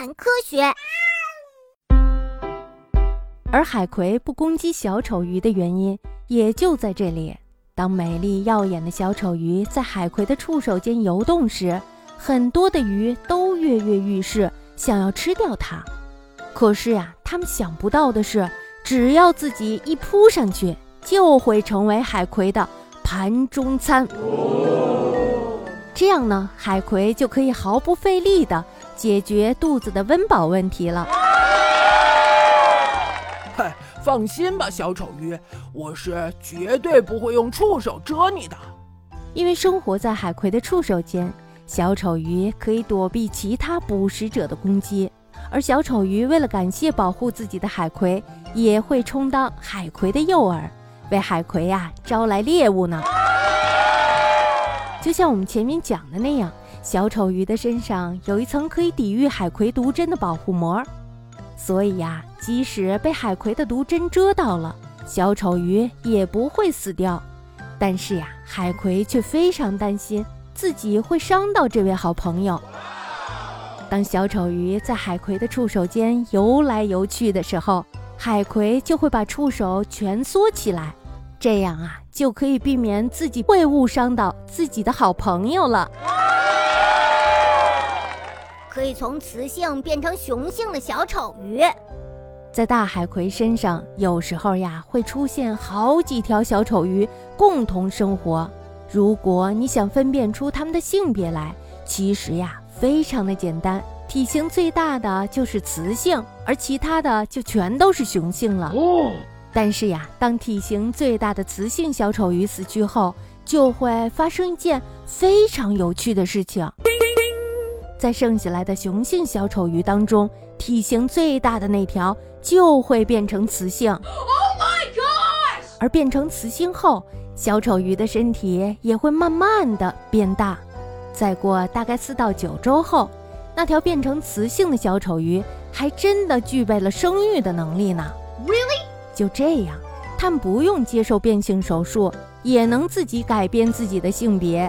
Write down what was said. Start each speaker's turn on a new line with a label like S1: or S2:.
S1: 谈科学。
S2: 而海葵不攻击小丑鱼的原因也就在这里。当美丽耀眼的小丑鱼在海葵的触手间游动时，很多的鱼都跃跃欲试，想要吃掉它。可是呀，他们想不到的是，只要自己一扑上去，就会成为海葵的盘中餐。这样呢，海葵就可以毫不费力地解决肚子的温饱问题了。
S3: 嗨，放心吧，小丑鱼，我是绝对不会用触手蛰你的。
S2: 因为生活在海葵的触手间，小丑鱼可以躲避其他捕食者的攻击。而小丑鱼为了感谢保护自己的海葵，也会充当海葵的诱饵，为海葵呀招来猎物呢。就像我们前面讲的那样，小丑鱼的身上有一层可以抵御海葵毒针的保护膜，所以呀，即使被海葵的毒针蛰到了，小丑鱼也不会死掉。但是呀，海葵却非常担心自己会伤到这位好朋友。当小丑鱼在海葵的触手间游来游去的时候，海葵就会把触手蜷缩起来，这样啊就可以避免自己会误伤到自己的好朋友了。
S1: 可以从雌性变成雄性的小丑鱼，
S2: 在大海葵身上，有时候呀会出现好几条小丑鱼共同生活。如果你想分辨出它们的性别来，其实呀。非常的简单，体型最大的就是雌性，而其他的就全都是雄性了。哦，但是呀，当体型最大的雌性小丑鱼死去后，就会发生一件非常有趣的事情，在剩下来的雄性小丑鱼当中，体型最大的那条就会变成雌性。Oh my god！而变成雌性后，小丑鱼的身体也会慢慢的变大。再过大概四到九周后，那条变成雌性的小丑鱼还真的具备了生育的能力呢。就这样，他们不用接受变性手术，也能自己改变自己的性别。